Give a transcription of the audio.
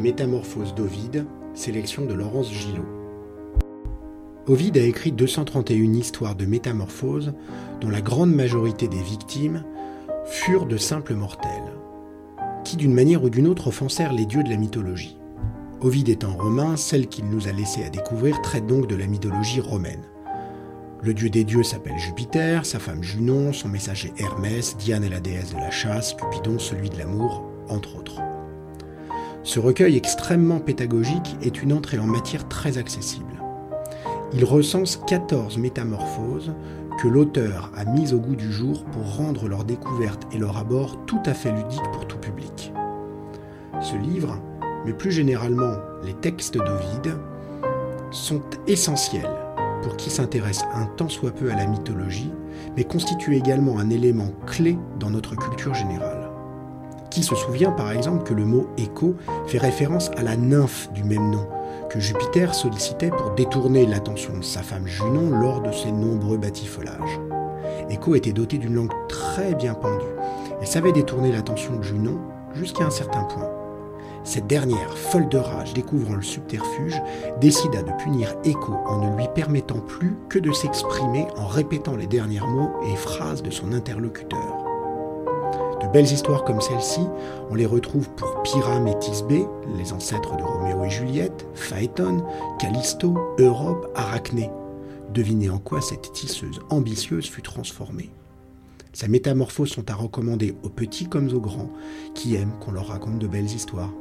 Métamorphose d'Ovide, sélection de Laurence Gillot. Ovide a écrit 231 histoires de métamorphose dont la grande majorité des victimes furent de simples mortels, qui d'une manière ou d'une autre offensèrent les dieux de la mythologie. Ovide étant romain, celle qu'il nous a laissé à découvrir traite donc de la mythologie romaine. Le dieu des dieux s'appelle Jupiter, sa femme Junon, son messager Hermès, Diane est la déesse de la chasse, Cupidon celui de l'amour, entre autres. Ce recueil extrêmement pédagogique est une entrée en matière très accessible. Il recense 14 métamorphoses que l'auteur a mises au goût du jour pour rendre leur découverte et leur abord tout à fait ludiques pour tout public. Ce livre, mais plus généralement les textes d'Ovide, sont essentiels pour qui s'intéresse un tant soit peu à la mythologie, mais constituent également un élément clé dans notre culture générale. Se souvient par exemple que le mot écho fait référence à la nymphe du même nom, que Jupiter sollicitait pour détourner l'attention de sa femme Junon lors de ses nombreux batifolages. Écho était doté d'une langue très bien pendue et savait détourner l'attention de Junon jusqu'à un certain point. Cette dernière, folle de rage, découvrant le subterfuge, décida de punir Écho en ne lui permettant plus que de s'exprimer en répétant les derniers mots et phrases de son interlocuteur. De belles histoires comme celle-ci, on les retrouve pour Pyram et Thisbé, les ancêtres de Roméo et Juliette, Phaéton, Callisto, Europe, Arachné. Devinez en quoi cette tisseuse ambitieuse fut transformée. Sa métamorphose sont à recommander aux petits comme aux grands, qui aiment qu'on leur raconte de belles histoires.